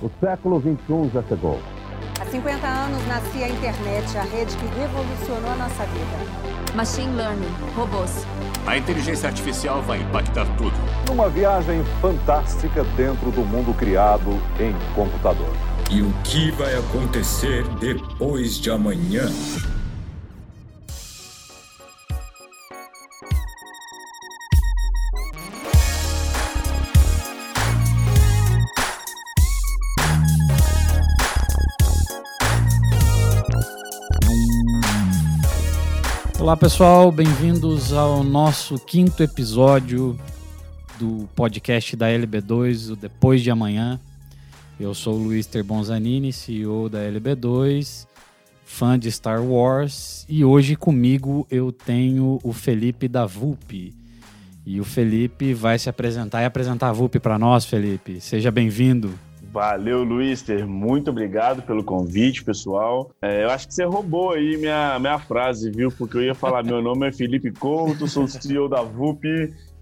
O século XXI já chegou. Há 50 anos nascia a internet, a rede que revolucionou a nossa vida. Machine Learning, robôs. A inteligência artificial vai impactar tudo. Numa viagem fantástica dentro do mundo criado em computador. E o que vai acontecer depois de amanhã? Olá pessoal, bem-vindos ao nosso quinto episódio do podcast da LB2, o Depois de Amanhã. Eu sou o Luiz Terbonzanini, CEO da LB2, fã de Star Wars, e hoje comigo eu tenho o Felipe da VUP. E o Felipe vai se apresentar e apresentar a VUP para nós, Felipe. Seja bem-vindo. Valeu, Luister. Muito obrigado pelo convite, pessoal. É, eu acho que você roubou aí minha, minha frase, viu? Porque eu ia falar: meu nome é Felipe Couto, sou CEO da VUP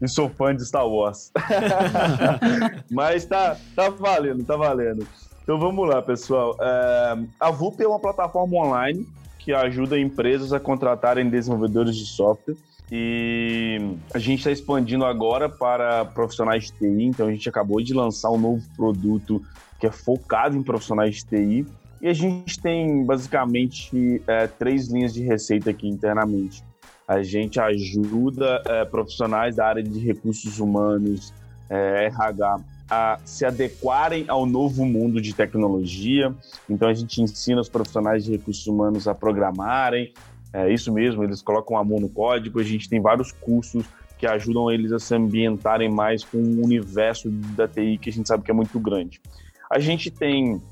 e sou fã de Star Wars. Mas tá, tá valendo, tá valendo. Então vamos lá, pessoal. É, a VUP é uma plataforma online que ajuda empresas a contratarem desenvolvedores de software. E a gente está expandindo agora para profissionais de TI, então a gente acabou de lançar um novo produto que é focado em profissionais de TI. E a gente tem basicamente é, três linhas de receita aqui internamente. A gente ajuda é, profissionais da área de recursos humanos, é, RH, a se adequarem ao novo mundo de tecnologia. Então a gente ensina os profissionais de recursos humanos a programarem, é isso mesmo, eles colocam a mão no código, a gente tem vários cursos que ajudam eles a se ambientarem mais com o universo da TI, que a gente sabe que é muito grande. A gente tem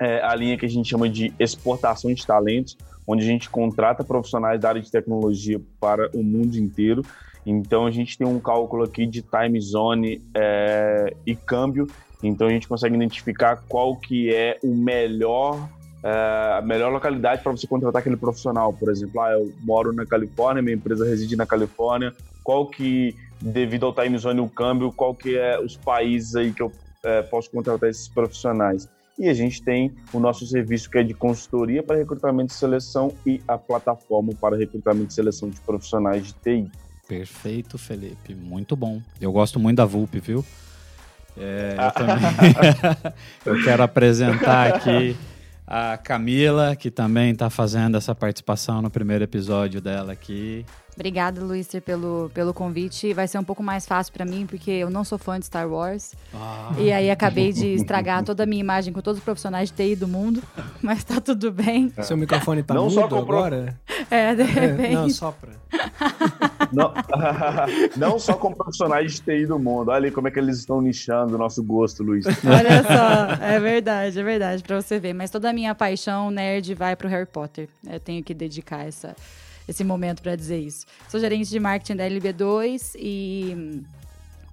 é, a linha que a gente chama de exportação de talentos, onde a gente contrata profissionais da área de tecnologia para o mundo inteiro. Então a gente tem um cálculo aqui de time zone é, e câmbio. Então a gente consegue identificar qual que é o melhor a melhor localidade para você contratar aquele profissional. Por exemplo, ah, eu moro na Califórnia, minha empresa reside na Califórnia, qual que, devido ao time zone e o câmbio, qual que é os países aí que eu é, posso contratar esses profissionais. E a gente tem o nosso serviço que é de consultoria para recrutamento e seleção e a plataforma para recrutamento e seleção de profissionais de TI. Perfeito, Felipe. Muito bom. Eu gosto muito da VUP, viu? É, eu também. eu quero apresentar aqui a Camila, que também está fazendo essa participação no primeiro episódio dela aqui. Obrigada, Luister, pelo, pelo convite. Vai ser um pouco mais fácil para mim, porque eu não sou fã de Star Wars. Ah. E aí acabei de estragar toda a minha imagem com todos os profissionais de TI do mundo. Mas tá tudo bem. Seu microfone tá não mudo agora? É, de repente. É, não, sopra. Não, não só com profissionais de TI do mundo. Olha ali como é que eles estão nichando o nosso gosto, Luiz. Olha só, é verdade, é verdade, para você ver. Mas toda a minha paixão nerd vai pro Harry Potter. Eu tenho que dedicar essa, esse momento para dizer isso. Sou gerente de marketing da LB2 e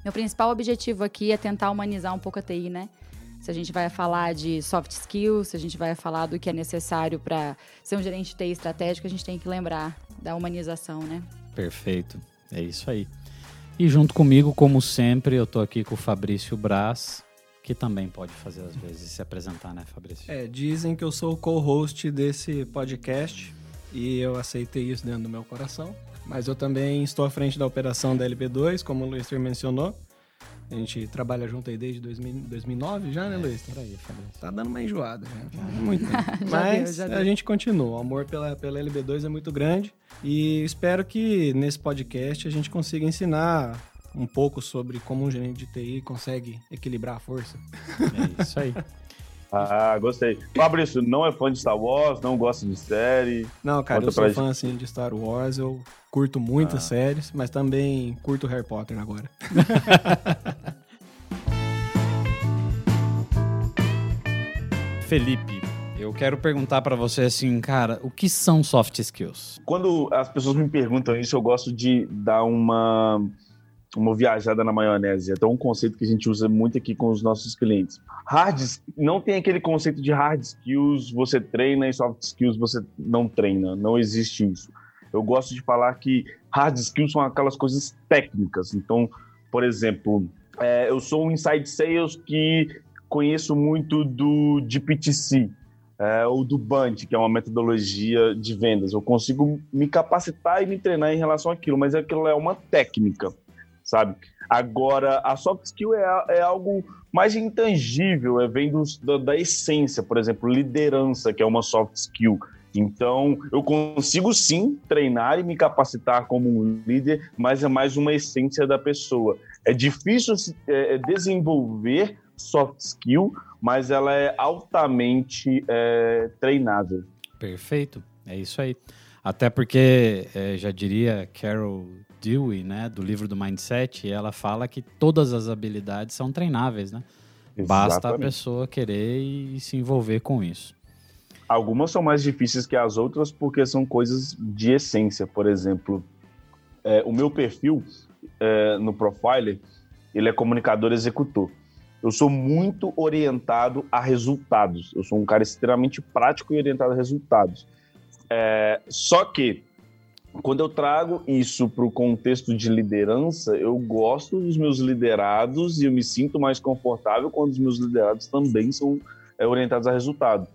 meu principal objetivo aqui é tentar humanizar um pouco a TI, né? Se a gente vai falar de soft skills, se a gente vai falar do que é necessário para ser um gerente de TI estratégico, a gente tem que lembrar da humanização, né? Perfeito. É isso aí. E junto comigo, como sempre, eu tô aqui com o Fabrício Braz, que também pode fazer às vezes se apresentar, né, Fabrício? É, dizem que eu sou o co-host desse podcast e eu aceitei isso dentro do meu coração. Mas eu também estou à frente da operação da LB2, como o Luiz mencionou. A gente trabalha junto aí desde 2000, 2009 já, né, é, Luiz? Por aí. Tá dando uma enjoada. Tá muito. Mas deu, a gente continua. O amor pela, pela LB2 é muito grande. E espero que nesse podcast a gente consiga ensinar um pouco sobre como um gerente de TI consegue equilibrar a força. É isso aí. Ah, gostei. Fabrício, não é fã de Star Wars, não gosta de série? Não, cara, Conta eu sou fã assim, de Star Wars, eu curto muitas ah. séries, mas também curto Harry Potter agora. Felipe, eu quero perguntar para você assim, cara, o que são soft skills? Quando as pessoas me perguntam isso, eu gosto de dar uma uma viajada na maionese. É um conceito que a gente usa muito aqui com os nossos clientes. Hard não tem aquele conceito de hard skills você treina e soft skills você não treina. Não existe isso. Eu gosto de falar que hard skills são aquelas coisas técnicas. Então, por exemplo, é, eu sou um inside sales que conheço muito do DPTC, é, ou do Band, que é uma metodologia de vendas. Eu consigo me capacitar e me treinar em relação àquilo, mas aquilo é uma técnica, sabe? Agora, a soft skill é, é algo mais intangível, é vem dos, da, da essência, por exemplo, liderança, que é uma soft skill. Então, eu consigo sim treinar e me capacitar como um líder, mas é mais uma essência da pessoa. É difícil é, é, desenvolver soft skill, mas ela é altamente é, treinável. Perfeito, é isso aí. Até porque, é, já diria Carol Dewey, né, do livro do Mindset, ela fala que todas as habilidades são treináveis, né? Exatamente. Basta a pessoa querer e se envolver com isso. Algumas são mais difíceis que as outras porque são coisas de essência. Por exemplo, é, o meu perfil é, no Profiler, ele é comunicador executor. Eu sou muito orientado a resultados. Eu sou um cara extremamente prático e orientado a resultados. É, só que quando eu trago isso para o contexto de liderança, eu gosto dos meus liderados e eu me sinto mais confortável quando os meus liderados também são é, orientados a resultado.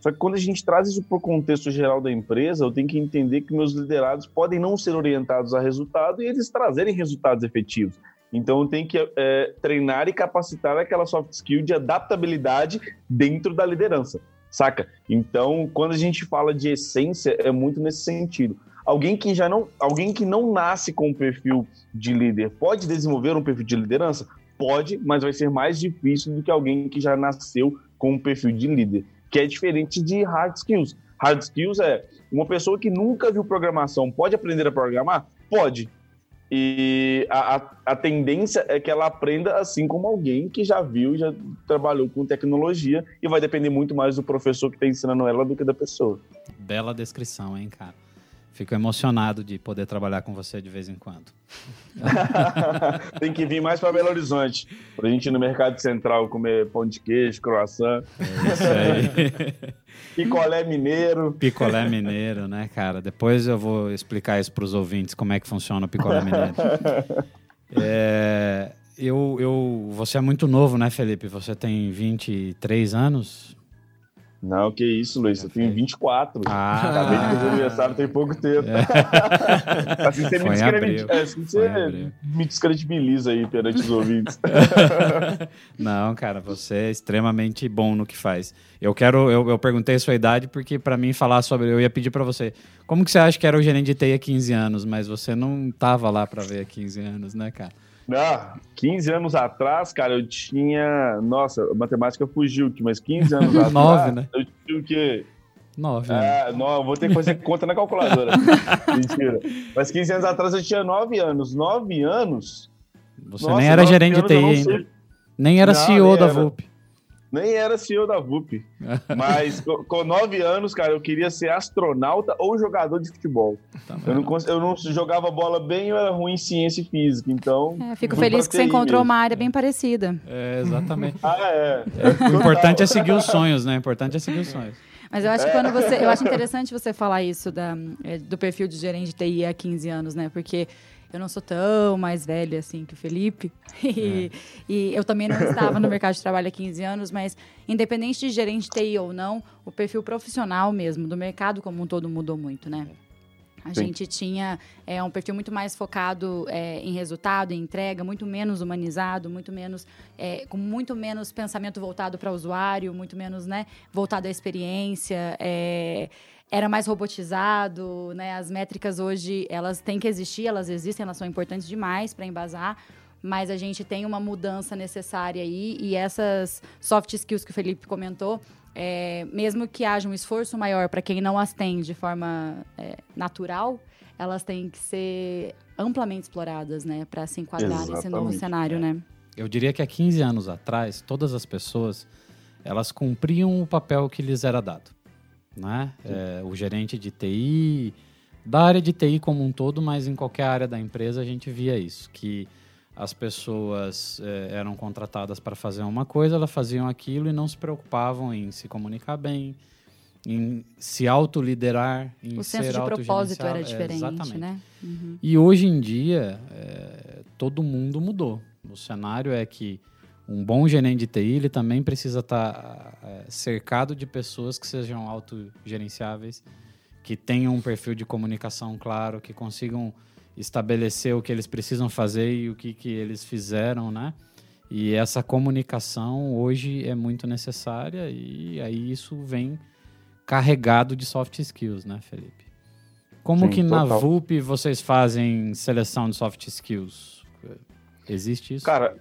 Só que quando a gente traz isso para o contexto geral da empresa, eu tenho que entender que meus liderados podem não ser orientados a resultado e eles trazerem resultados efetivos. Então eu tenho que é, treinar e capacitar aquela soft skill de adaptabilidade dentro da liderança, saca? Então, quando a gente fala de essência, é muito nesse sentido. Alguém que já não, alguém que não nasce com um perfil de líder pode desenvolver um perfil de liderança? Pode, mas vai ser mais difícil do que alguém que já nasceu com um perfil de líder, que é diferente de hard skills. Hard skills é uma pessoa que nunca viu programação pode aprender a programar? Pode. E a, a, a, tendência é que ela aprenda assim como alguém que já viu, já trabalhou com tecnologia, e vai depender muito mais do professor que está ensinando ela do que da pessoa. Bela descrição, hein, cara? Fico emocionado de poder trabalhar com você de vez em quando. Tem que vir mais para Belo Horizonte, para a gente ir no Mercado Central comer pão de queijo, croissant. É isso aí. Picolé mineiro. Picolé mineiro, né, cara? Depois eu vou explicar isso para os ouvintes, como é que funciona o picolé mineiro. É, eu, eu, você é muito novo, né, Felipe? Você tem 23 anos? Não, que isso, Luiz. Eu tenho 24. Ah. Acabei de fazer aniversário tem pouco tempo. É. assim você, me, descredit... É, assim você me descredibiliza aí perante os ouvintes. Não, cara, você é extremamente bom no que faz. Eu quero, eu, eu perguntei a sua idade porque para mim falar sobre, eu ia pedir para você, como que você acha que era o gerente de TI há 15 anos, mas você não tava lá para ver há 15 anos, né, cara? Ah, 15 anos atrás, cara, eu tinha. Nossa, a matemática fugiu aqui, mas 15 anos atrás. 9, né? Eu tinha o quê? 9. É, não, vou ter que fazer conta na calculadora. Mentira. Mas 15 anos atrás eu tinha 9 anos. 9 anos. Você Nossa, nem era gerente de TI ainda. Nem era não, CEO da era. Nem era CEO da VUP. Mas com nove anos, cara, eu queria ser astronauta ou jogador de futebol. Tá eu, não, eu não jogava bola bem, eu era ruim em ciência e física, então... É, fico feliz que você encontrou mesmo. uma área bem parecida. É, exatamente. ah, é. é. O importante é seguir os sonhos, né? O importante é seguir os sonhos. Mas eu acho que quando você. Eu acho interessante você falar isso da, é, do perfil de gerente de TI há 15 anos, né? Porque eu não sou tão mais velha assim que o Felipe. E, é. e, eu também não estava no mercado de trabalho há 15 anos, mas independente de gerente TI ou não, o perfil profissional mesmo, do mercado como um todo mudou muito, né? A Sim. gente tinha é, um perfil muito mais focado é, em resultado, em entrega, muito menos humanizado, muito menos é, com muito menos pensamento voltado para o usuário, muito menos né, voltado à experiência. É, era mais robotizado, né? As métricas hoje, elas têm que existir, elas existem, elas são importantes demais para embasar, mas a gente tem uma mudança necessária aí e essas soft skills que o Felipe comentou, é, mesmo que haja um esforço maior para quem não as tem de forma é, natural, elas têm que ser amplamente exploradas, né, para se enquadrar Exatamente. nesse novo cenário, né? Eu diria que há 15 anos atrás, todas as pessoas, elas cumpriam o papel que lhes era dado né? É, o gerente de TI, da área de TI como um todo, mas em qualquer área da empresa a gente via isso, que as pessoas é, eram contratadas para fazer uma coisa, elas faziam aquilo e não se preocupavam em se comunicar bem, em se autoliderar, em o ser senso de propósito era diferente, é, exatamente. né? Uhum. E hoje em dia é, todo mundo mudou. O cenário é que um bom gerente de TI ele também precisa estar é, cercado de pessoas que sejam autogerenciáveis, que tenham um perfil de comunicação claro, que consigam estabelecer o que eles precisam fazer e o que, que eles fizeram, né? E essa comunicação hoje é muito necessária e aí isso vem carregado de soft skills, né, Felipe? Como Sim, que na total. VUP vocês fazem seleção de soft skills? Existe isso? Cara,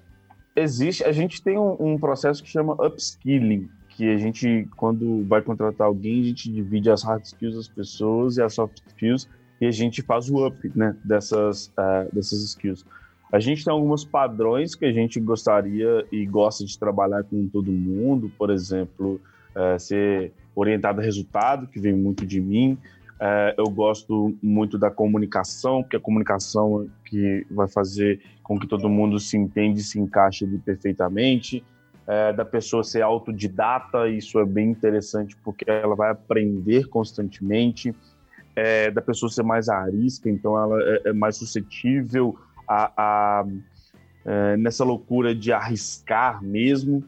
existe. A gente tem um, um processo que chama upskilling, que a gente, quando vai contratar alguém, a gente divide as hard skills das pessoas e as soft skills e a gente faz o up, né, dessas, eh, dessas skills. A gente tem alguns padrões que a gente gostaria e gosta de trabalhar com todo mundo, por exemplo, eh, ser orientado a resultado, que vem muito de mim. Eh, eu gosto muito da comunicação, porque a comunicação é que vai fazer com que todo mundo se entenda e se encaixe perfeitamente. Eh, da pessoa ser autodidata, isso é bem interessante, porque ela vai aprender constantemente. Eh, da pessoa ser mais arisca, então ela é, é mais suscetível a, a é, nessa loucura de arriscar mesmo.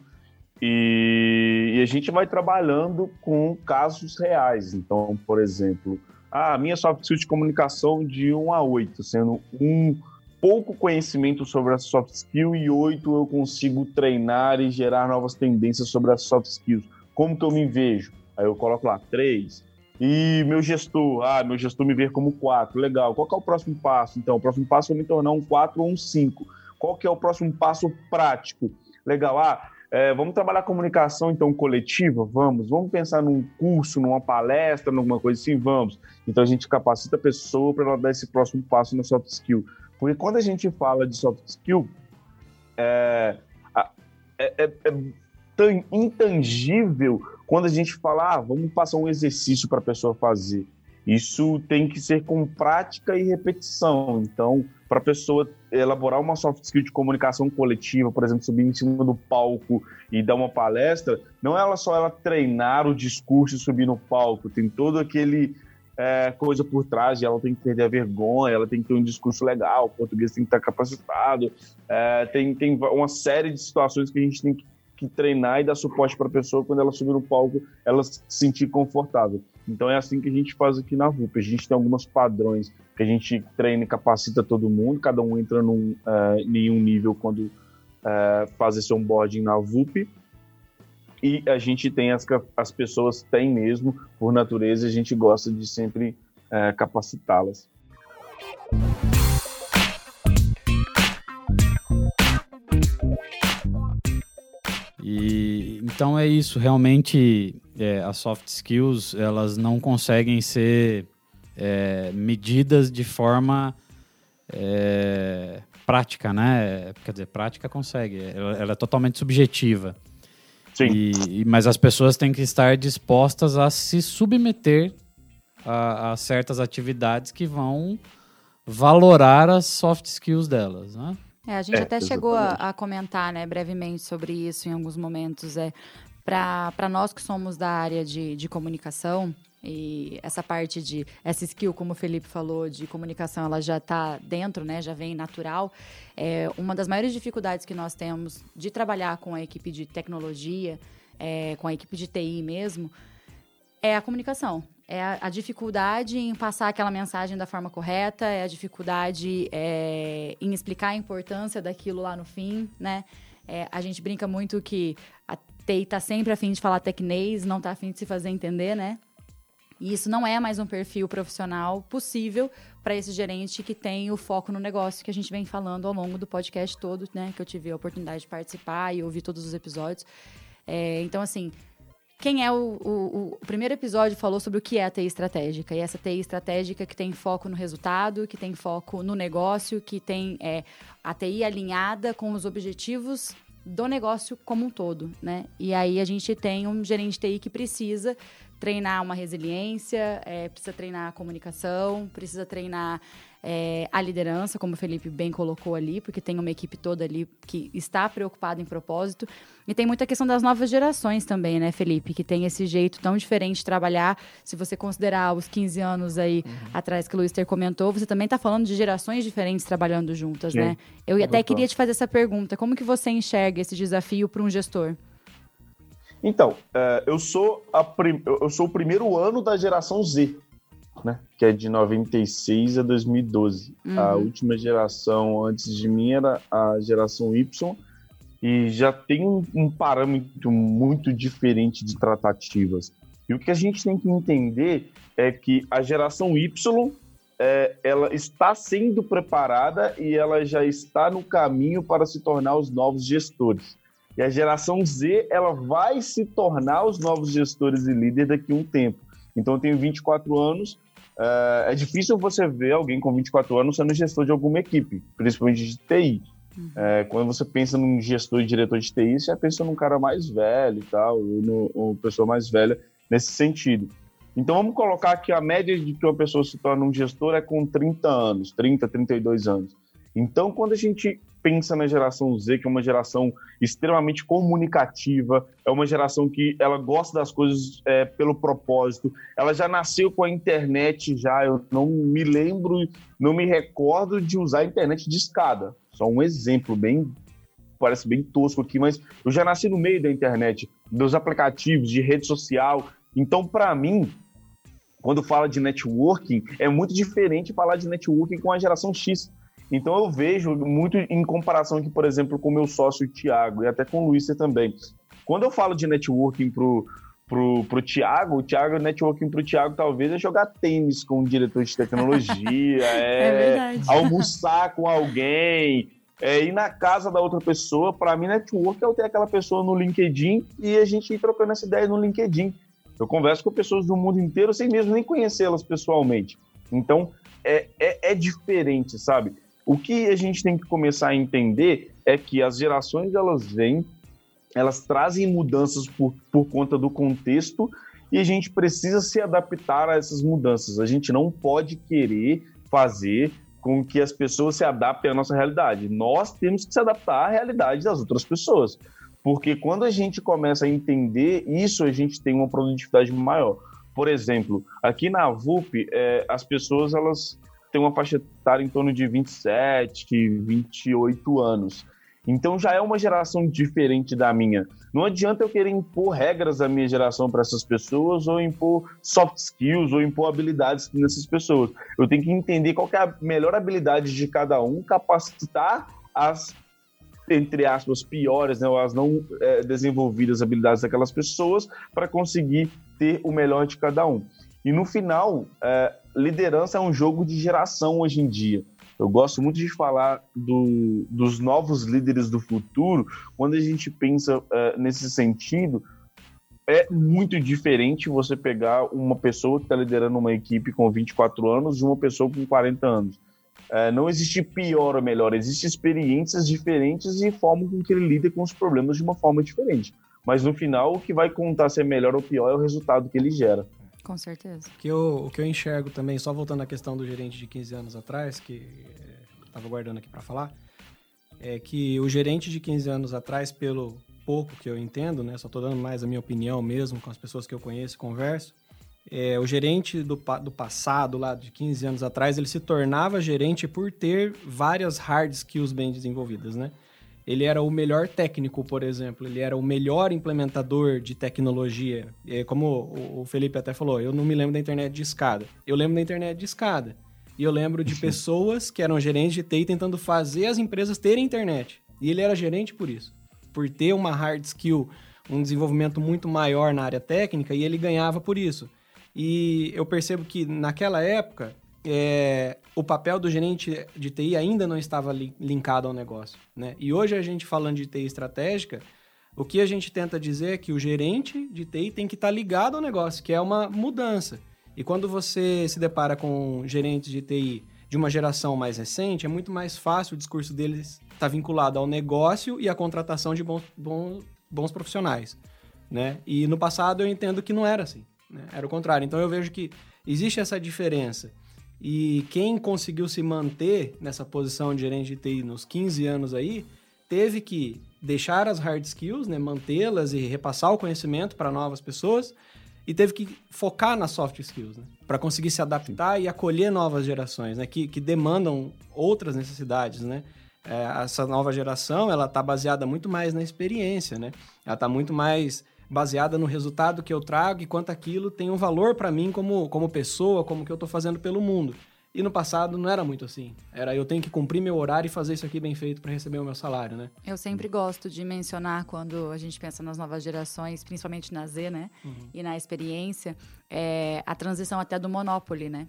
E, e a gente vai trabalhando com casos reais. Então, por exemplo, a minha soft skill de comunicação de 1 a 8, sendo um pouco conhecimento sobre a soft skill e 8 eu consigo treinar e gerar novas tendências sobre as soft skills. Como que eu me vejo? Aí eu coloco lá 3. E meu gestor, ah, meu gestor me vê como 4, legal. Qual é o próximo passo? Então, o próximo passo é me tornar um 4 ou um 5. Qual que é o próximo passo prático? Legal, ah, é, vamos trabalhar comunicação, então, coletiva? Vamos. Vamos pensar num curso, numa palestra, numa coisa assim? Vamos. Então, a gente capacita a pessoa para ela dar esse próximo passo na soft skill. Porque quando a gente fala de soft skill, é, é, é, é intangível quando a gente fala, ah, vamos passar um exercício para a pessoa fazer. Isso tem que ser com prática e repetição. Então, para a pessoa elaborar uma soft skill de comunicação coletiva, por exemplo, subir em cima do palco e dar uma palestra, não é só ela treinar o discurso e subir no palco, tem todo aquele é, coisa por trás, ela tem que perder a vergonha, ela tem que ter um discurso legal, o português tem que estar capacitado, é, tem, tem uma série de situações que a gente tem que, que treinar e dar suporte para a pessoa quando ela subir no palco, ela se sentir confortável. Então é assim que a gente faz aqui na VUP. A gente tem alguns padrões que a gente treina e capacita todo mundo, cada um entra num, uh, em um nível quando uh, faz esse onboarding na VUP. E a gente tem as, as pessoas têm mesmo, por natureza, a gente gosta de sempre uh, capacitá-las. E então é isso, realmente é, as soft skills elas não conseguem ser é, medidas de forma é, prática, né? Quer dizer, prática consegue, ela, ela é totalmente subjetiva. Sim. E, mas as pessoas têm que estar dispostas a se submeter a, a certas atividades que vão valorar as soft skills delas, né? É, a gente é, até chegou a, a, comentar, né, brevemente sobre isso em alguns momentos. É, para nós que somos da área de, de comunicação, e essa parte de essa skill, como o Felipe falou, de comunicação, ela já está dentro, né? Já vem natural. É, uma das maiores dificuldades que nós temos de trabalhar com a equipe de tecnologia, é, com a equipe de TI mesmo, é a comunicação. É a, a, dificuldade em passar aquela mensagem da forma correta, é a dificuldade é, em explicar a importância daquilo lá no fim, né? É, a gente brinca muito que a TI está sempre a fim de falar tecnês, não está a fim de se fazer entender, né? E isso não é mais um perfil profissional possível para esse gerente que tem o foco no negócio que a gente vem falando ao longo do podcast todo, né? Que eu tive a oportunidade de participar e ouvir todos os episódios. É, então, assim, quem é o, o, o, primeiro episódio falou sobre o que é a TI estratégica. E essa TI estratégica que tem foco no resultado, que tem foco no negócio, que tem é, a TI alinhada com os objetivos do negócio como um todo, né? E aí a gente tem um gerente TI que precisa treinar uma resiliência, é, precisa treinar a comunicação, precisa treinar é, a liderança, como o Felipe bem colocou ali, porque tem uma equipe toda ali que está preocupada em propósito. E tem muita questão das novas gerações também, né, Felipe? Que tem esse jeito tão diferente de trabalhar. Se você considerar os 15 anos aí uhum. atrás que o Luiz ter comentou, você também está falando de gerações diferentes trabalhando juntas, Sim. né? Eu até queria te fazer essa pergunta. Como que você enxerga esse desafio para um gestor? Então, é, eu, sou prim... eu sou o primeiro ano da geração Z né? Que é de 96 a 2012. Uhum. A última geração antes de mim era a geração Y e já tem um, um parâmetro muito diferente de tratativas. E o que a gente tem que entender é que a geração Y é, ela está sendo preparada e ela já está no caminho para se tornar os novos gestores. E a geração Z ela vai se tornar os novos gestores e líderes daqui a um tempo. Então eu tenho 24 anos é, é difícil você ver alguém com 24 anos sendo gestor de alguma equipe, principalmente de TI. Uhum. É, quando você pensa num gestor e diretor de TI, você já pensa num cara mais velho e tal, ou uma pessoa mais velha nesse sentido. Então vamos colocar que a média de que uma pessoa se torna um gestor é com 30 anos, 30, 32 anos. Então, quando a gente pensa na geração Z, que é uma geração extremamente comunicativa, é uma geração que ela gosta das coisas é, pelo propósito. Ela já nasceu com a internet já. Eu não me lembro, não me recordo de usar a internet de escada. Só um exemplo bem parece bem tosco aqui, mas eu já nasci no meio da internet, dos aplicativos de rede social. Então, para mim, quando fala de networking, é muito diferente falar de networking com a geração X então eu vejo muito em comparação aqui, por exemplo, com o meu sócio Tiago e até com o Luiz também. Quando eu falo de networking pro, pro, pro Tiago, o Thiago, networking pro Tiago talvez é jogar tênis com um diretor de tecnologia, é, é almoçar com alguém, é ir na casa da outra pessoa. Para mim, network é eu ter aquela pessoa no LinkedIn e a gente ir trocando essa ideia no LinkedIn. Eu converso com pessoas do mundo inteiro sem mesmo nem conhecê-las pessoalmente. Então, é, é, é diferente, sabe? O que a gente tem que começar a entender é que as gerações elas vêm, elas trazem mudanças por, por conta do contexto e a gente precisa se adaptar a essas mudanças. A gente não pode querer fazer com que as pessoas se adaptem à nossa realidade. Nós temos que se adaptar à realidade das outras pessoas. Porque quando a gente começa a entender isso, a gente tem uma produtividade maior. Por exemplo, aqui na VUP, é, as pessoas elas tem uma faixa etária em torno de 27, 28 anos. Então já é uma geração diferente da minha. Não adianta eu querer impor regras da minha geração para essas pessoas, ou impor soft skills, ou impor habilidades nessas pessoas. Eu tenho que entender qual que é a melhor habilidade de cada um, capacitar as, entre aspas, piores, né, ou as não é, desenvolvidas habilidades daquelas pessoas para conseguir ter o melhor de cada um. E no final, é, liderança é um jogo de geração hoje em dia. Eu gosto muito de falar do, dos novos líderes do futuro. Quando a gente pensa é, nesse sentido, é muito diferente você pegar uma pessoa que está liderando uma equipe com 24 anos e uma pessoa com 40 anos. É, não existe pior ou melhor, existem experiências diferentes e forma com que ele lida com os problemas de uma forma diferente. Mas no final, o que vai contar se é melhor ou pior é o resultado que ele gera. Com certeza. Que eu, o que eu enxergo também, só voltando à questão do gerente de 15 anos atrás, que estava eh, guardando aqui para falar, é que o gerente de 15 anos atrás, pelo pouco que eu entendo, né, só estou dando mais a minha opinião mesmo com as pessoas que eu conheço e converso, é, o gerente do, do passado, lá de 15 anos atrás, ele se tornava gerente por ter várias hard skills bem desenvolvidas, né? Ele era o melhor técnico, por exemplo, ele era o melhor implementador de tecnologia. E como o Felipe até falou, eu não me lembro da internet de escada. Eu lembro da internet de escada. E eu lembro de pessoas que eram gerentes de TI tentando fazer as empresas terem internet. E ele era gerente por isso. Por ter uma hard skill, um desenvolvimento muito maior na área técnica, e ele ganhava por isso. E eu percebo que naquela época, é, o papel do gerente de TI ainda não estava li linkado ao negócio. Né? E hoje a gente falando de TI estratégica, o que a gente tenta dizer é que o gerente de TI tem que estar tá ligado ao negócio, que é uma mudança. E quando você se depara com gerentes de TI de uma geração mais recente, é muito mais fácil o discurso deles estar tá vinculado ao negócio e à contratação de bons, bons, bons profissionais. Né? E no passado eu entendo que não era assim. Né? Era o contrário. Então eu vejo que existe essa diferença. E quem conseguiu se manter nessa posição de gerente de TI nos 15 anos aí, teve que deixar as hard skills, né, mantê-las e repassar o conhecimento para novas pessoas, e teve que focar nas soft skills, né, para conseguir se adaptar e acolher novas gerações, né, que, que demandam outras necessidades, né. É, essa nova geração, ela está baseada muito mais na experiência, né, ela está muito mais baseada no resultado que eu trago e quanto aquilo tem um valor para mim como, como pessoa, como que eu estou fazendo pelo mundo. E no passado não era muito assim. Era eu tenho que cumprir meu horário e fazer isso aqui bem feito para receber o meu salário, né? Eu sempre gosto de mencionar quando a gente pensa nas novas gerações, principalmente na Z, né? Uhum. E na experiência, é, a transição até do Monopoly, né?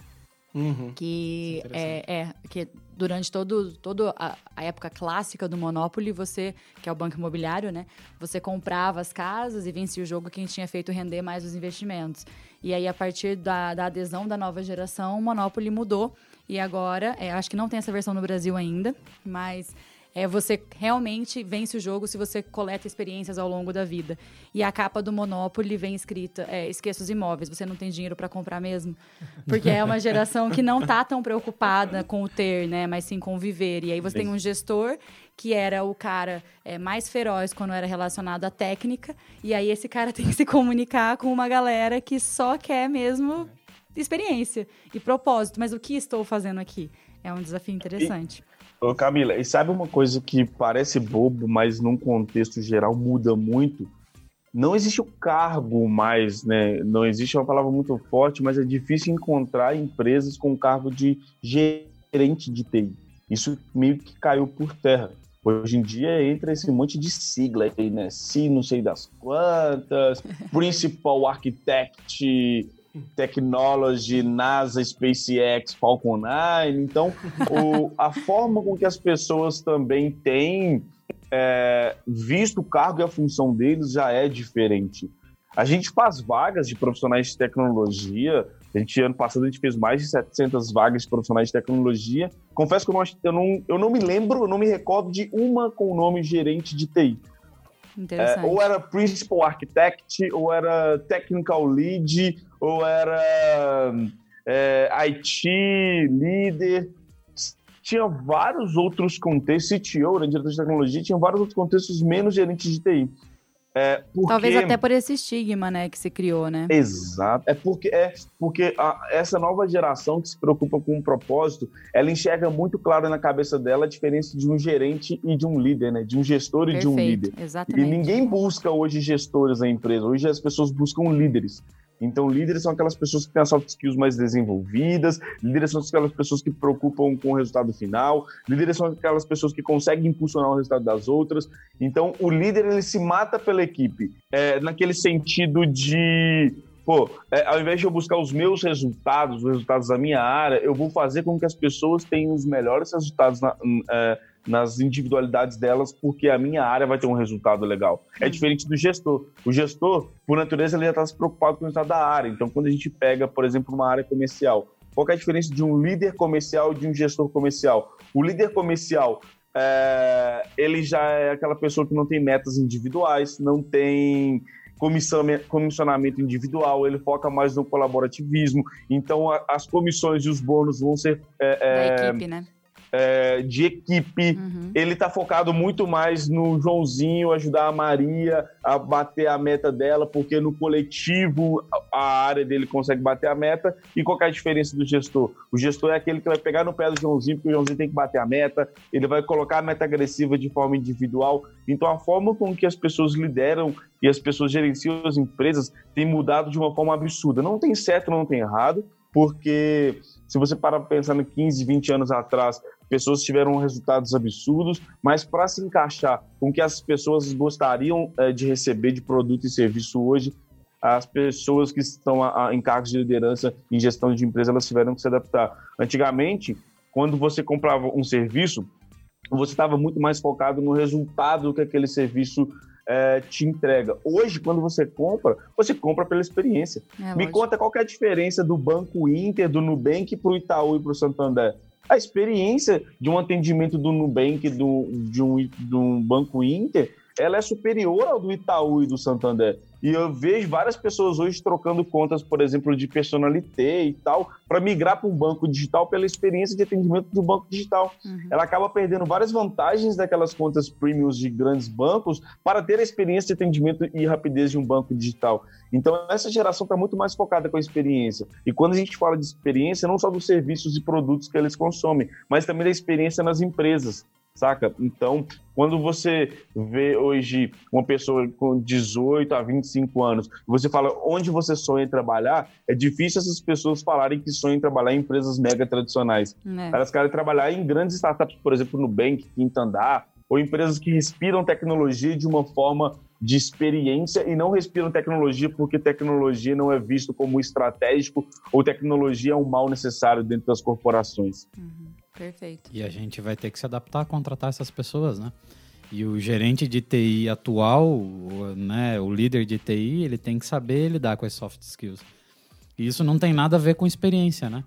Uhum. Que é, é, é, que durante todo, todo a, a, época clássica do Monopoly, você, que é o banco imobiliário, né? Você comprava as casas e vencia o jogo quem tinha feito render mais os investimentos. E aí, a partir da, da adesão da nova geração, o Monopoly mudou. E agora, é, acho que não tem essa versão no Brasil ainda, mas é, você realmente vence o jogo se você coleta experiências ao longo da vida. E a capa do Monopoly vem escrita: é, esqueça os imóveis, você não tem dinheiro para comprar mesmo. Porque é uma geração que não tá tão preocupada com o ter, né? Mas sim com o viver. E aí você tem um gestor que era o cara é, mais feroz quando era relacionado à técnica. E aí esse cara tem que se comunicar com uma galera que só quer mesmo experiência e propósito. Mas o que estou fazendo aqui? É um desafio interessante. Ô Camila, e sabe uma coisa que parece bobo, mas num contexto geral muda muito? Não existe o cargo mais, né? Não existe uma palavra muito forte, mas é difícil encontrar empresas com cargo de gerente de TI. Isso meio que caiu por terra. Hoje em dia entra esse monte de sigla aí, né? Si, não sei das quantas, Principal Architect, Technology, NASA, SpaceX, Falcon 9. Então, o, a forma com que as pessoas também têm é, visto o cargo e a função deles já é diferente. A gente faz vagas de profissionais de tecnologia. A gente, ano passado, a gente fez mais de 700 vagas de profissionais de tecnologia. Confesso que eu não, eu não, eu não me lembro, eu não me recordo de uma com o nome gerente de TI. É, ou era Principal Architect, ou era Technical Lead, ou era é, IT Líder. Tinha vários outros contextos, CTO, né, diretor de tecnologia, tinha vários outros contextos menos gerentes de TI. É porque... Talvez até por esse estigma, né, que se criou, né? Exato. É porque, é porque a, essa nova geração que se preocupa com um propósito, ela enxerga muito claro na cabeça dela a diferença de um gerente e de um líder, né? De um gestor Perfeito, e de um líder. Exatamente. E ninguém busca hoje gestores na empresa. Hoje as pessoas buscam líderes. Então, líderes são aquelas pessoas que têm as soft skills mais desenvolvidas, líderes são aquelas pessoas que preocupam com o resultado final, líderes são aquelas pessoas que conseguem impulsionar o resultado das outras. Então, o líder ele se mata pela equipe, é, naquele sentido de pô, é, ao invés de eu buscar os meus resultados, os resultados da minha área, eu vou fazer com que as pessoas tenham os melhores resultados na, é, nas individualidades delas, porque a minha área vai ter um resultado legal. É uhum. diferente do gestor. O gestor, por natureza, ele já está se preocupado com o resultado da área. Então, quando a gente pega, por exemplo, uma área comercial, qual é a diferença de um líder comercial e de um gestor comercial? O líder comercial, é, ele já é aquela pessoa que não tem metas individuais, não tem comissionamento individual, ele foca mais no colaborativismo. Então, a, as comissões e os bônus vão ser. É, da equipe, né? É, de equipe. Uhum. Ele está focado muito mais no Joãozinho ajudar a Maria a bater a meta dela, porque no coletivo a área dele consegue bater a meta. E qual é a diferença do gestor? O gestor é aquele que vai pegar no pé do Joãozinho, porque o Joãozinho tem que bater a meta, ele vai colocar a meta agressiva de forma individual. Então a forma com que as pessoas lideram e as pessoas gerenciam as empresas tem mudado de uma forma absurda. Não tem certo, não tem errado, porque se você parar para pensar no 15, 20 anos atrás, pessoas tiveram resultados absurdos, mas para se encaixar com o que as pessoas gostariam é, de receber de produto e serviço hoje, as pessoas que estão em cargos de liderança em gestão de empresa, elas tiveram que se adaptar. Antigamente, quando você comprava um serviço, você estava muito mais focado no resultado que aquele serviço é, te entrega. Hoje, quando você compra, você compra pela experiência. É, Me conta qual é a diferença do Banco Inter, do Nubank para o Itaú e para o Santander a experiência de um atendimento do Nubank, do, de, um, de um banco Inter, ela é superior ao do Itaú e do Santander. E eu vejo várias pessoas hoje trocando contas, por exemplo, de personalité e tal, para migrar para um banco digital pela experiência de atendimento do banco digital. Uhum. Ela acaba perdendo várias vantagens daquelas contas premiums de grandes bancos para ter a experiência de atendimento e rapidez de um banco digital. Então, essa geração está muito mais focada com a experiência. E quando a gente fala de experiência, não só dos serviços e produtos que eles consomem, mas também da experiência nas empresas saca? Então, quando você vê hoje uma pessoa com 18 a 25 anos, você fala onde você sonha trabalhar, é difícil essas pessoas falarem que sonham em trabalhar em empresas mega tradicionais. É. Elas querem trabalhar em grandes startups, por exemplo, no Nubank, Quinta Andar, ou empresas que respiram tecnologia de uma forma de experiência e não respiram tecnologia porque tecnologia não é visto como estratégico ou tecnologia é um mal necessário dentro das corporações. Uhum. Perfeito. E a gente vai ter que se adaptar a contratar essas pessoas, né? E o gerente de TI atual, né, o líder de TI, ele tem que saber lidar com as soft skills. E isso não tem nada a ver com experiência, né?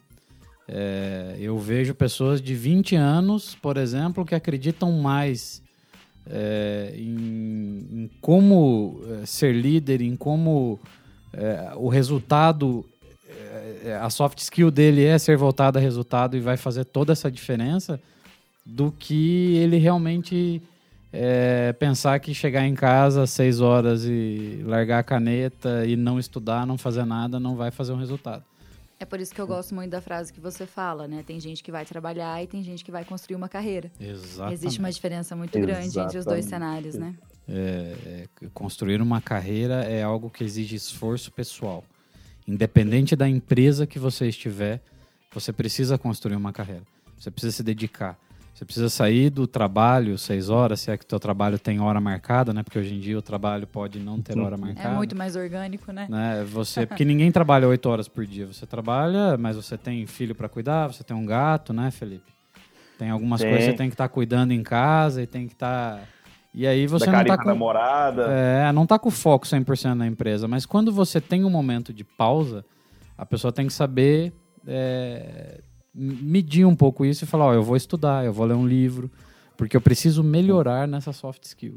É, eu vejo pessoas de 20 anos, por exemplo, que acreditam mais é, em, em, como é, ser líder, em como é, o resultado a soft skill dele é ser voltado a resultado e vai fazer toda essa diferença do que ele realmente é, pensar que chegar em casa às seis horas e largar a caneta e não estudar, não fazer nada, não vai fazer um resultado. É por isso que eu gosto muito da frase que você fala, né? Tem gente que vai trabalhar e tem gente que vai construir uma carreira. Exatamente. Existe uma diferença muito grande Exatamente. entre os dois cenários, né? É, é, construir uma carreira é algo que exige esforço pessoal. Independente da empresa que você estiver, você precisa construir uma carreira. Você precisa se dedicar. Você precisa sair do trabalho seis horas, se é que o teu trabalho tem hora marcada, né? Porque hoje em dia o trabalho pode não ter hora marcada. É muito mais orgânico, né? né? Você, porque ninguém trabalha oito horas por dia. Você trabalha, mas você tem filho para cuidar, você tem um gato, né, Felipe? Tem algumas Sim. coisas que você tem que estar tá cuidando em casa e tem que estar tá e aí você da não tá com namorada. É, não tá com foco 100% na empresa, mas quando você tem um momento de pausa, a pessoa tem que saber é, medir um pouco isso e falar, ó, eu vou estudar, eu vou ler um livro, porque eu preciso melhorar nessa soft skill.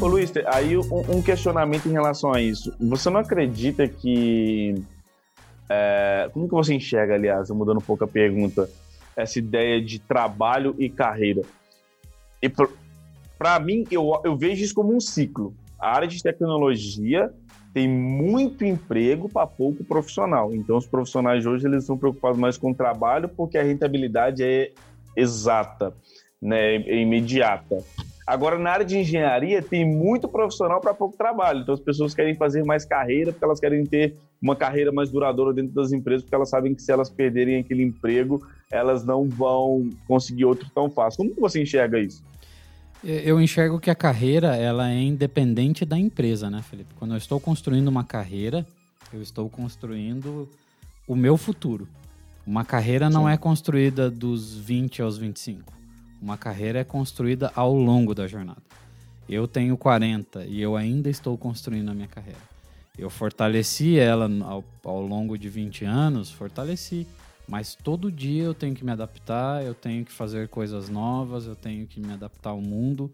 Ô Luiz, aí um, questionamento em relação a isso. Você não acredita que. É, como que você enxerga, aliás, mudando um pouco a pergunta, essa ideia de trabalho e carreira? E para mim, eu, eu vejo isso como um ciclo. A área de tecnologia tem muito emprego para pouco profissional. Então, os profissionais hoje eles estão preocupados mais com o trabalho porque a rentabilidade é exata, né, é imediata. Agora, na área de engenharia, tem muito profissional para pouco trabalho. Então, as pessoas querem fazer mais carreira, porque elas querem ter uma carreira mais duradoura dentro das empresas, porque elas sabem que se elas perderem aquele emprego, elas não vão conseguir outro tão fácil. Como você enxerga isso? Eu enxergo que a carreira ela é independente da empresa, né, Felipe? Quando eu estou construindo uma carreira, eu estou construindo o meu futuro. Uma carreira não Sim. é construída dos 20 aos 25. Uma carreira é construída ao longo da jornada. Eu tenho 40 e eu ainda estou construindo a minha carreira. Eu fortaleci ela ao, ao longo de 20 anos, fortaleci. Mas todo dia eu tenho que me adaptar, eu tenho que fazer coisas novas, eu tenho que me adaptar ao mundo,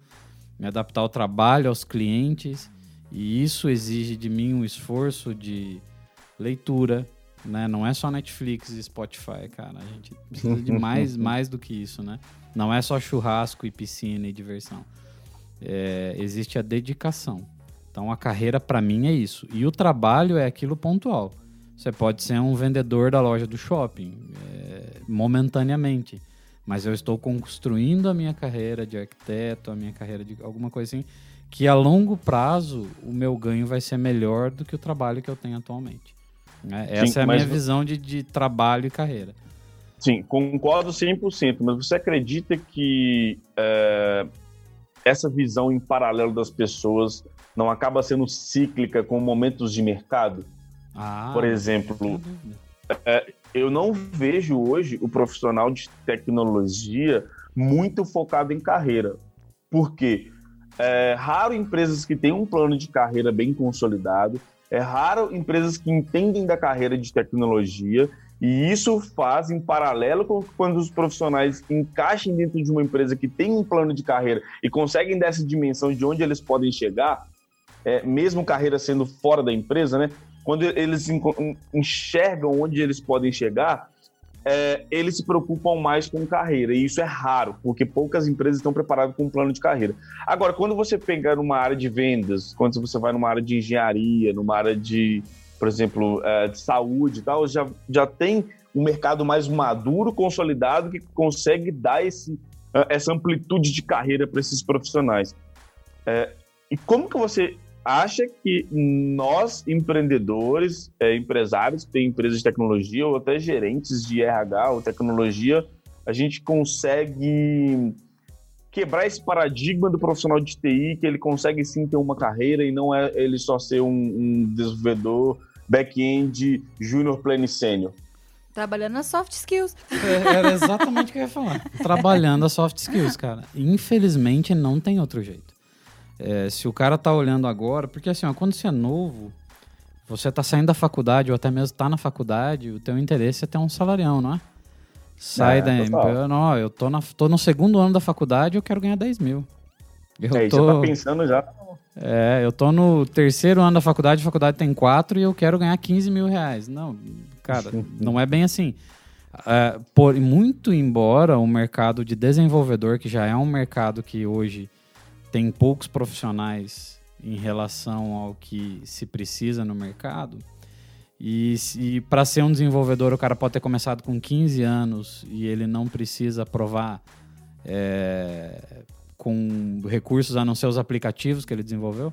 me adaptar ao trabalho, aos clientes. E isso exige de mim um esforço de leitura, né? Não é só Netflix e Spotify, cara. A gente precisa de mais, mais do que isso, né? Não é só churrasco e piscina e diversão. É, existe a dedicação. Então a carreira para mim é isso. E o trabalho é aquilo pontual. Você pode ser um vendedor da loja do shopping, é, momentaneamente. Mas eu estou construindo a minha carreira de arquiteto, a minha carreira de alguma coisa assim, que a longo prazo o meu ganho vai ser melhor do que o trabalho que eu tenho atualmente. Né? Essa Sim, é a minha visão de, de trabalho e carreira. Sim, concordo 100%, mas você acredita que é, essa visão em paralelo das pessoas não acaba sendo cíclica com momentos de mercado? Ah, Por exemplo, é, eu não vejo hoje o profissional de tecnologia muito focado em carreira. Por quê? É raro empresas que têm um plano de carreira bem consolidado. É raro empresas que entendem da carreira de tecnologia. E isso faz em paralelo com quando os profissionais encaixem dentro de uma empresa que tem um plano de carreira e conseguem dessa dimensão de onde eles podem chegar, é, mesmo carreira sendo fora da empresa, né? Quando eles enxergam onde eles podem chegar, é, eles se preocupam mais com carreira, e isso é raro, porque poucas empresas estão preparadas com um plano de carreira. Agora, quando você pega numa área de vendas, quando você vai numa área de engenharia, numa área de, por exemplo, é, de saúde e tal, já, já tem um mercado mais maduro, consolidado, que consegue dar esse, é, essa amplitude de carreira para esses profissionais. É, e como que você acha que nós, empreendedores, é, empresários que têm empresas de tecnologia ou até gerentes de RH ou tecnologia, a gente consegue quebrar esse paradigma do profissional de TI, que ele consegue sim ter uma carreira e não é ele só ser um, um desenvolvedor back-end júnior pleno sênior? Trabalhando nas soft skills. É, era exatamente o que eu ia falar. Trabalhando as soft skills, cara. Infelizmente, não tem outro jeito. É, se o cara tá olhando agora, porque assim, ó, quando você é novo, você tá saindo da faculdade ou até mesmo tá na faculdade, o teu interesse é ter um salarião, não é? Sai é, da eu, não, eu tô, na, tô no segundo ano da faculdade e eu quero ganhar 10 mil. Eu é, tô, já tá pensando já. É, eu tô no terceiro ano da faculdade, a faculdade tem quatro e eu quero ganhar 15 mil reais. Não, cara, não é bem assim. É, por, muito embora o mercado de desenvolvedor, que já é um mercado que hoje tem poucos profissionais em relação ao que se precisa no mercado. E, e para ser um desenvolvedor, o cara pode ter começado com 15 anos e ele não precisa provar é, com recursos a não ser os aplicativos que ele desenvolveu.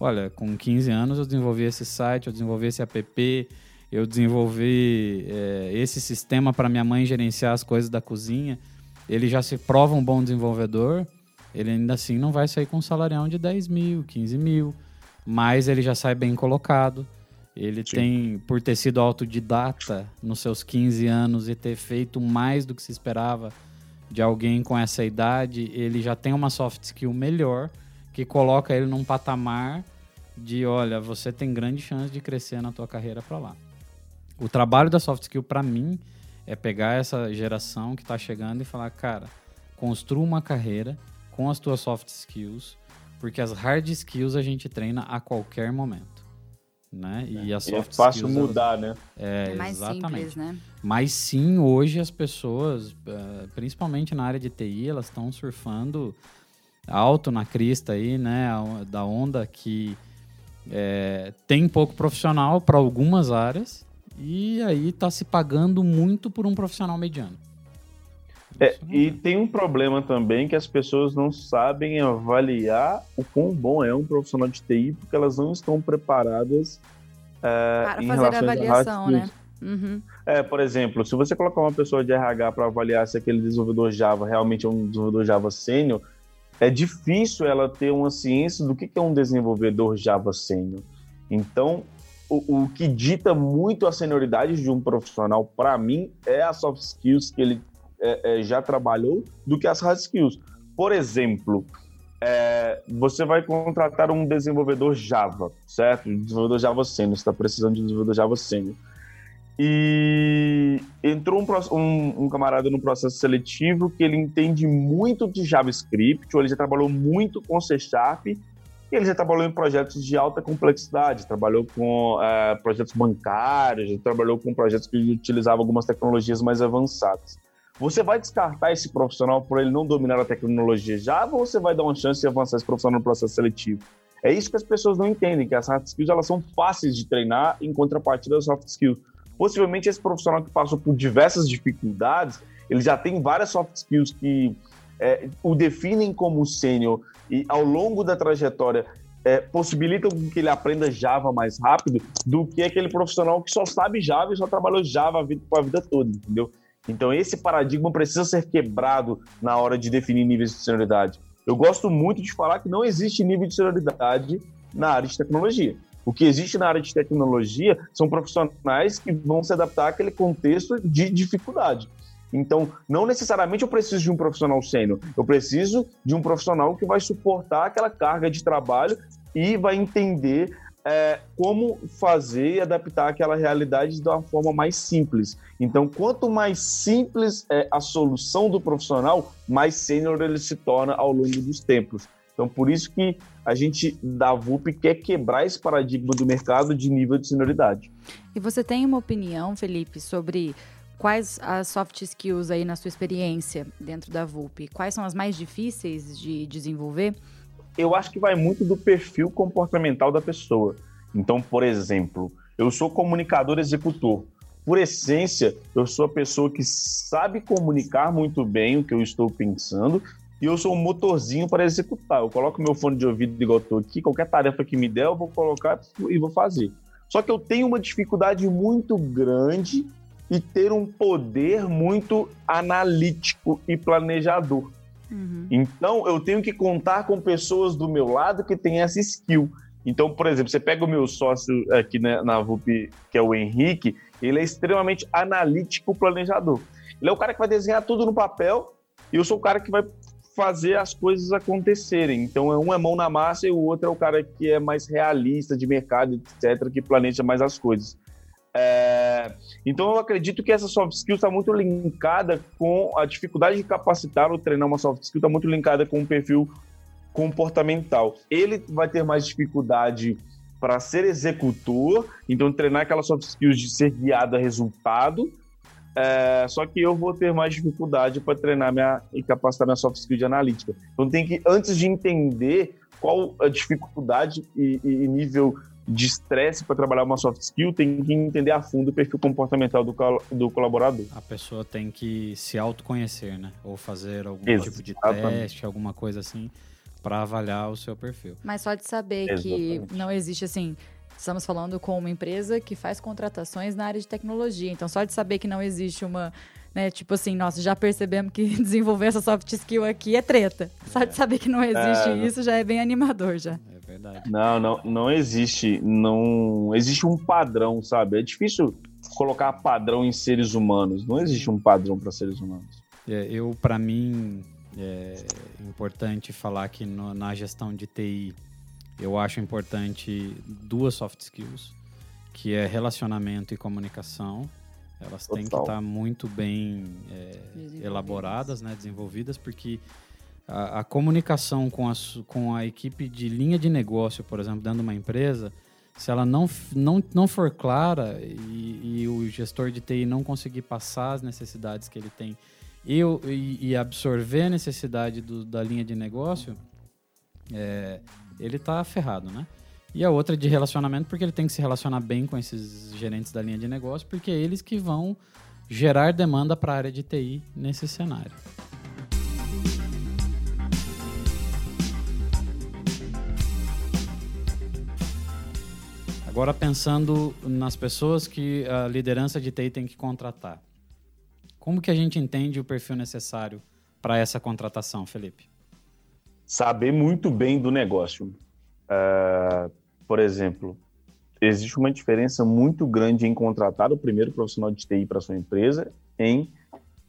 Olha, com 15 anos eu desenvolvi esse site, eu desenvolvi esse app, eu desenvolvi é, esse sistema para minha mãe gerenciar as coisas da cozinha. Ele já se prova um bom desenvolvedor ele ainda assim não vai sair com um salarião de 10 mil, 15 mil, mas ele já sai bem colocado. Ele Sim. tem, por ter sido autodidata nos seus 15 anos e ter feito mais do que se esperava de alguém com essa idade, ele já tem uma soft skill melhor que coloca ele num patamar de, olha, você tem grande chance de crescer na tua carreira para lá. O trabalho da soft skill para mim é pegar essa geração que está chegando e falar, cara, construa uma carreira com as tuas soft skills, porque as hard skills a gente treina a qualquer momento. Né? E, é, soft é fácil skills, mudar, elas... né? É, é mais exatamente. simples, né? Mas sim, hoje as pessoas, eh, principalmente na área de TI, elas estão surfando alto na crista aí, né? Da onda que é, tem pouco profissional para algumas áreas e aí está se pagando muito por um profissional mediano. É, e tem um problema também que as pessoas não sabem avaliar o quão bom é um profissional de TI, porque elas não estão preparadas é, para fazer a avaliação, né? Uhum. É, por exemplo, se você colocar uma pessoa de RH para avaliar se aquele desenvolvedor Java realmente é um desenvolvedor Java sênior, é difícil ela ter uma ciência do que é um desenvolvedor Java sênior. Então, o, o, que dita muito a senioridade de um profissional, para mim, é as soft skills que ele é, é, já trabalhou do que as hard skills. Por exemplo, é, você vai contratar um desenvolvedor Java, certo? Um desenvolvedor Java Senior, você está precisando de um desenvolvedor Java Senior. E entrou um, um, um, camarada no processo seletivo que ele entende muito de JavaScript, ou ele já trabalhou muito com C Sharp, e ele já trabalhou em projetos de alta complexidade, trabalhou com é, projetos bancários, trabalhou com projetos que utilizavam algumas tecnologias mais avançadas. Você vai descartar esse profissional por ele não dominar a tecnologia Java ou você vai dar uma chance de avançar esse profissional no processo seletivo? É isso que as pessoas não entendem, que as hard skills elas são fáceis de treinar em contrapartida das soft skills. Possivelmente esse profissional que passou por diversas dificuldades, ele já tem várias soft skills que é, o definem como sênior e ao longo da trajetória é, possibilitam que ele aprenda Java mais rápido do que aquele profissional que só sabe Java e só trabalhou Java a vida, a vida toda, entendeu? Então, esse paradigma precisa ser quebrado na hora de definir níveis de senioridade. Eu gosto muito de falar que não existe nível de senioridade na área de tecnologia. O que existe na área de tecnologia são profissionais que vão se adaptar àquele contexto de dificuldade. Então, não necessariamente eu preciso de um profissional sênior, eu preciso de um profissional que vai suportar aquela carga de trabalho e vai entender é, como fazer e adaptar aquela realidade de uma forma mais simples. Então, quanto mais simples é a solução do profissional, mais sênior ele se torna ao longo dos tempos. Então, por isso que a gente da VUP quer quebrar esse paradigma do mercado de nível de senioridade. E você tem uma opinião, Felipe, sobre quais as soft skills aí na sua experiência dentro da VUP? Quais são as mais difíceis de desenvolver? Eu acho que vai muito do perfil comportamental da pessoa. Então, por exemplo, eu sou comunicador executor. Por essência, eu sou a pessoa que sabe comunicar muito bem o que eu estou pensando e eu sou um motorzinho para executar. Eu coloco meu fone de ouvido eu estou aqui, qualquer tarefa que me der, eu vou colocar e vou fazer. Só que eu tenho uma dificuldade muito grande e ter um poder muito analítico e planejador. Uhum. Então, eu tenho que contar com pessoas do meu lado que têm essa skill. Então, por exemplo, você pega o meu sócio aqui né, na VUP, que é o Henrique, ele é extremamente analítico planejador. Ele é o cara que vai desenhar tudo no papel e eu sou o cara que vai fazer as coisas acontecerem. Então, um é mão na massa e o outro é o cara que é mais realista de mercado, etc., que planeja mais as coisas. É... Então, eu acredito que essa soft skill está muito linkada com a dificuldade de capacitar ou treinar uma soft skill, está muito linkada com o perfil comportamental. Ele vai ter mais dificuldade para ser executor, então treinar aquelas soft skills de ser guiado a resultado, é, só que eu vou ter mais dificuldade para treinar minha, e capacitar minha soft skill de analítica. Então tem que, antes de entender qual a dificuldade e, e nível de estresse para trabalhar uma soft skill, tem que entender a fundo o perfil comportamental do, do colaborador. A pessoa tem que se autoconhecer, né? Ou fazer algum Exatamente. tipo de teste, alguma coisa assim, para avaliar o seu perfil. Mas só de saber Exatamente. que não existe assim Estamos falando com uma empresa que faz contratações na área de tecnologia. Então, só de saber que não existe uma. Né, tipo assim, nossa, já percebemos que desenvolver essa soft skill aqui é treta. Só de é. saber que não existe é, isso já é bem animador já. Verdade. Não, não, não existe. Não existe um padrão, sabe? É difícil colocar padrão em seres humanos. Não existe um padrão para seres humanos. É, eu, para mim, é importante falar que no, na gestão de TI eu acho importante duas soft skills, que é relacionamento e comunicação. Elas Total. têm que estar muito bem é, elaboradas, né, desenvolvidas, porque a, a, comunicação com a, com a equipe de linha de negócio, por exemplo, dentro de uma empresa, se ela não, não, não for clara e, e o gestor de TI não conseguir passar as necessidades que ele tem e, e, absorver a necessidade do, da linha de negócio, é, ele tá ferrado, né? E a outra de relacionamento, porque ele tem que se relacionar bem com esses gerentes da linha de negócio, porque é eles que vão gerar demanda para a área de TI nesse cenário. Agora pensando nas pessoas que a liderança de TI tem que contratar. Como que a gente entende o perfil necessário para essa contratação, Felipe? saber muito bem do negócio. Uh, por exemplo, existe uma diferença muito grande em contratar o primeiro profissional de TI para sua empresa em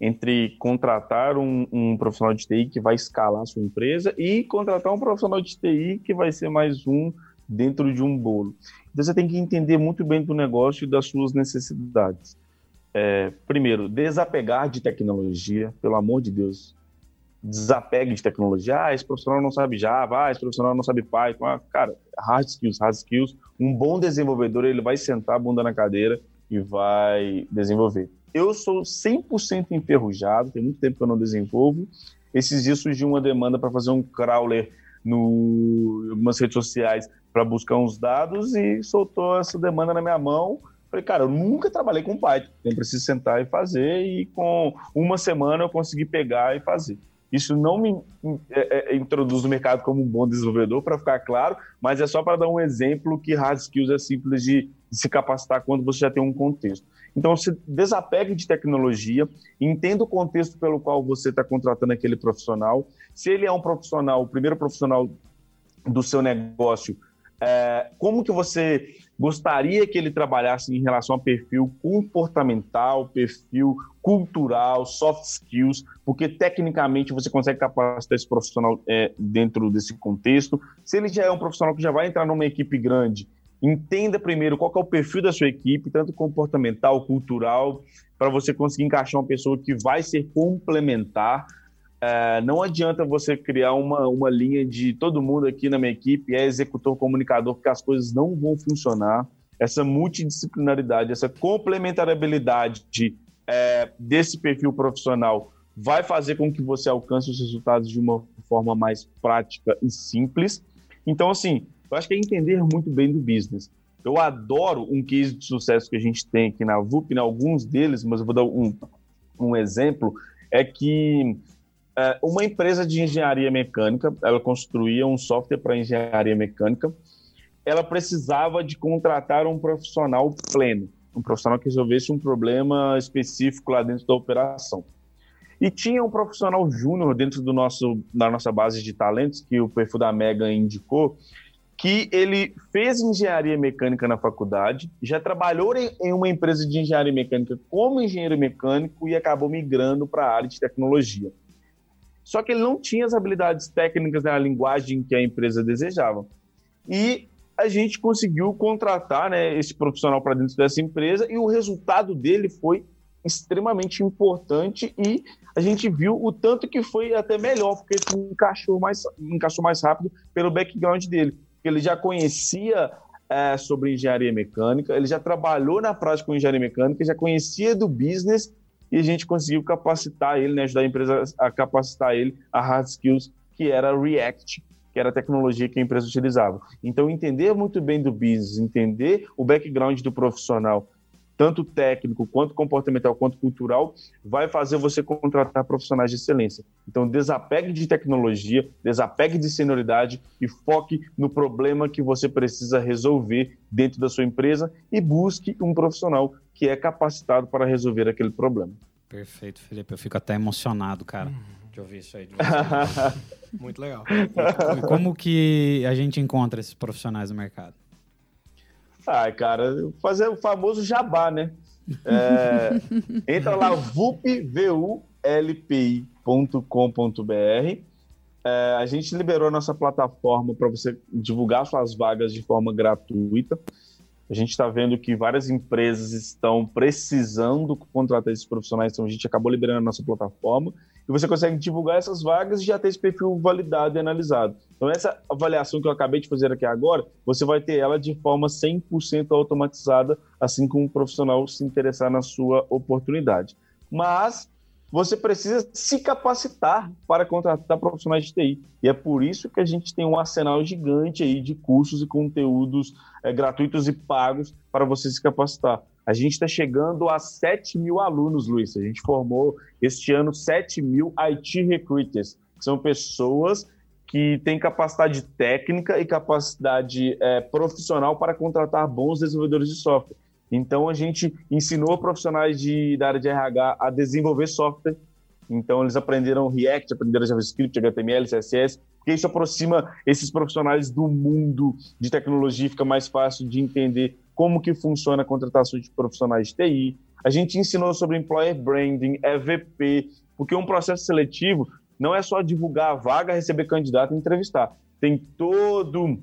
entre contratar um, um, profissional de TI que vai escalar a sua empresa e contratar um profissional de TI que vai ser mais um dentro de um bolo. Então você tem que entender muito bem do negócio e das suas necessidades. É, primeiro, desapegar de tecnologia, pelo amor de Deus desapegue de tecnologia. Ah, esse profissional não sabe Java, ah, esse profissional não sabe Python. Ah, cara, hard skills, hard skills. Um bom desenvolvedor, ele vai sentar a bunda na cadeira e vai desenvolver. Eu sou 100% enferrujado, tem muito tempo que eu não desenvolvo. Esses dias surgiu uma demanda para fazer um crawler no em algumas redes sociais para buscar uns dados e soltou essa demanda na minha mão. Falei, cara, eu nunca trabalhei com Python, eu preciso sentar e fazer, e com uma semana eu consegui pegar e fazer. Isso não me é, é, introduz no mercado como um bom desenvolvedor, para ficar claro, mas é só para dar um exemplo que hard skills é simples de, de, se capacitar quando você já tem um contexto. Então, se desapegue de tecnologia, entenda o contexto pelo qual você está contratando aquele profissional. Se ele é um profissional, o primeiro profissional do seu negócio, é, como que você gostaria que ele trabalhasse em relação a perfil comportamental, perfil cultural, soft skills, porque tecnicamente você consegue capacitar esse profissional é, dentro desse contexto. Se ele já é um profissional que já vai entrar numa equipe grande, entenda primeiro qual é o perfil da sua equipe, tanto comportamental, cultural, para você conseguir encaixar uma pessoa que vai ser complementar é, não adianta você criar uma, uma linha de todo mundo aqui na minha equipe é executor comunicador, porque as coisas não vão funcionar. Essa multidisciplinaridade, essa complementariedade de, é, desse perfil profissional vai fazer com que você alcance os resultados de uma forma mais prática e simples. Então, assim, eu acho que é entender muito bem do business. Eu adoro um case de sucesso que a gente tem aqui na VUP, em né, alguns deles, mas eu vou dar um, um exemplo, é que é, uma empresa de engenharia mecânica, ela construía um software para engenharia mecânica, ela precisava de contratar um profissional pleno, um profissional que resolvesse um problema específico lá dentro da operação. E tinha um profissional júnior dentro do nosso, da nossa base de talentos, que o perfil da Mega indicou, que ele fez engenharia mecânica na faculdade, já trabalhou em, uma empresa de engenharia mecânica como engenheiro mecânico e acabou migrando para a área de tecnologia. Só que ele não tinha as habilidades técnicas na linguagem que a empresa desejava. E a gente conseguiu contratar né, esse profissional para dentro dessa empresa e o resultado dele foi extremamente importante e a gente viu o tanto que foi até melhor, porque ele encaixou mais, encaixou mais rápido pelo background dele. Ele já conhecia é, sobre engenharia mecânica, ele já trabalhou na prática com engenharia mecânica, já conhecia do business e a gente conseguiu capacitar ele, né, ajudar a empresa a capacitar ele a hard skills, que era React, que era a tecnologia que a empresa utilizava. Então, entender muito bem do business, entender o background do profissional, tanto técnico, quanto comportamental, quanto cultural, vai fazer você contratar profissionais de excelência. Então, desapegue de tecnologia, desapegue de senioridade e foque no problema que você precisa resolver dentro da sua empresa e busque um profissional que é capacitado para resolver aquele problema. Perfeito, Felipe. Eu fico até emocionado, cara, de ouvir isso aí. Muito legal. E como que a gente encontra esses profissionais no mercado? Ai, cara, fazer o famoso jabá, né? É, entra lá, vupvulpi.com.br. É, a gente liberou a nossa plataforma para você divulgar suas vagas de forma gratuita. A gente está vendo que várias empresas estão precisando contratar esses profissionais, então a gente acabou liberando a nossa plataforma e você consegue divulgar essas vagas e já ter esse perfil validado e analisado. Então, essa avaliação que eu acabei de fazer aqui agora, você vai ter ela de forma 100% automatizada, assim como o profissional se interessar na sua oportunidade. Mas você precisa se capacitar para contratar profissionais de TI. E é por isso que a gente tem um arsenal gigante aí de cursos e conteúdos é, gratuitos e pagos para você se capacitar. A gente está chegando a 7 mil alunos, Luiz. A gente formou este ano 7 mil IT recruiters, que são pessoas que têm capacidade técnica e capacidade é, profissional para contratar bons desenvolvedores de software. Então a gente ensinou profissionais de, da área de RH a desenvolver software. Então eles aprenderam React, aprenderam JavaScript, HTML, CSS, porque isso aproxima esses profissionais do mundo de tecnologia, fica mais fácil de entender como que funciona a contratação de profissionais de TI. A gente ensinou sobre employer branding, EVP, porque um processo seletivo não é só divulgar a vaga, receber candidato e entrevistar. Tem todo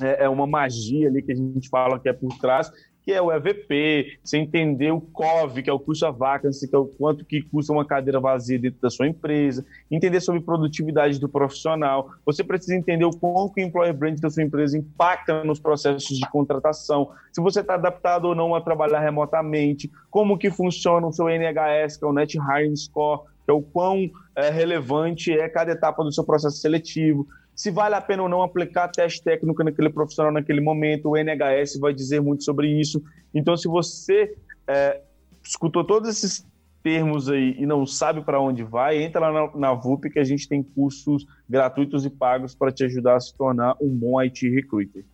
é, é uma magia ali que a gente fala que é por trás que é o EVP, você entender o COV, que é o custo a vacancy, que é o quanto que custa uma cadeira vazia dentro da sua empresa, entender sobre produtividade do profissional. Você precisa entender o quanto o employer brand da sua empresa impacta nos processos de contratação, se você está adaptado ou não a trabalhar remotamente, como que funciona o seu NHS, que é o Net Hiring Score, que é o quão é, relevante é cada etapa do seu processo seletivo se vale a pena ou não aplicar teste técnico naquele profissional naquele momento, o NHS vai dizer muito sobre isso. Então, se você é, escutou todos esses termos aí e não sabe para onde vai, entra lá na, na VUP que a gente tem cursos gratuitos e pagos para te ajudar a se tornar um bom IT recruiter.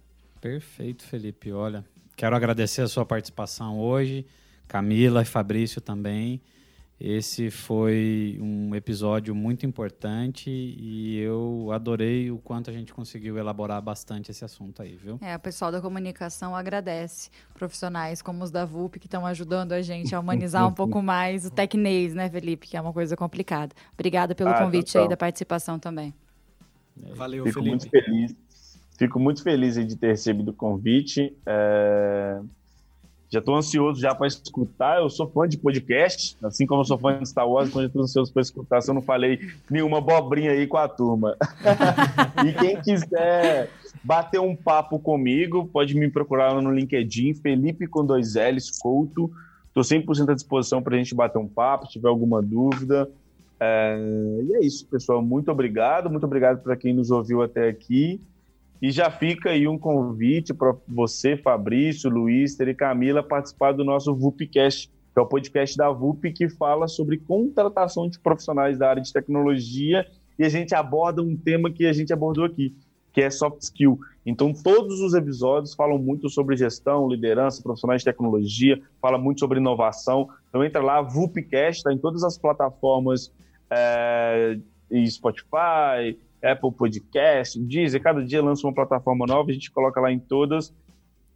Perfeito, Felipe. Olha, quero agradecer a sua participação hoje, Camila e Fabrício também. Esse foi um episódio muito importante e eu adorei o quanto a gente conseguiu elaborar bastante esse assunto aí, viu? É, o pessoal da comunicação agradece profissionais como os da VUP que estão ajudando a gente a humanizar um pouco mais o tecnês, né, Felipe? Que é uma coisa complicada. Obrigada pelo Ah, convite total. aí da participação também. Valeu, Fico Felipe. muito feliz. Fico muito feliz de ter recebido o convite. É, Já estou ansioso já para escutar. Eu sou fã de podcast, assim como eu sou fã de Star Wars, então já estou ansioso para escutar. Se eu não falei nenhuma abobrinha aí com a turma. e quem quiser bater um papo comigo, pode me procurar no LinkedIn, Felipe com dois L's, Couto. Estou 100% à disposição para a gente bater um papo, se tiver alguma dúvida. É, E é isso, pessoal. Muito obrigado. Muito obrigado para quem nos ouviu até aqui. E já fica aí um convite para você, Fabrício, Luiz, e Camila, participar do nosso VUPcast, que é o podcast da VUP que fala sobre contratação de profissionais da área de tecnologia. E a gente aborda um tema que a gente abordou aqui, que é soft skill. Então, todos os episódios falam muito sobre gestão, liderança, profissionais de tecnologia, fala muito sobre inovação. Então, entra lá, VUPcast, está em todas as plataformas é, Spotify, Apple Podcast, Deezer, cada dia lança uma plataforma nova, a gente coloca lá em todas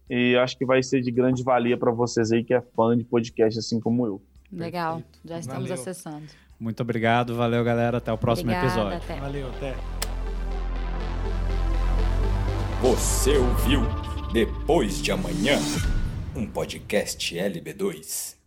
e acho que vai ser de grande valia para vocês aí que é fã de podcast assim como eu. Legal, já estamos Valeu. acessando. Muito obrigado, valeu galera, até o próximo Obrigada, episódio. até. Valeu, até. Você ouviu Depois de Amanhã, um podcast LB2.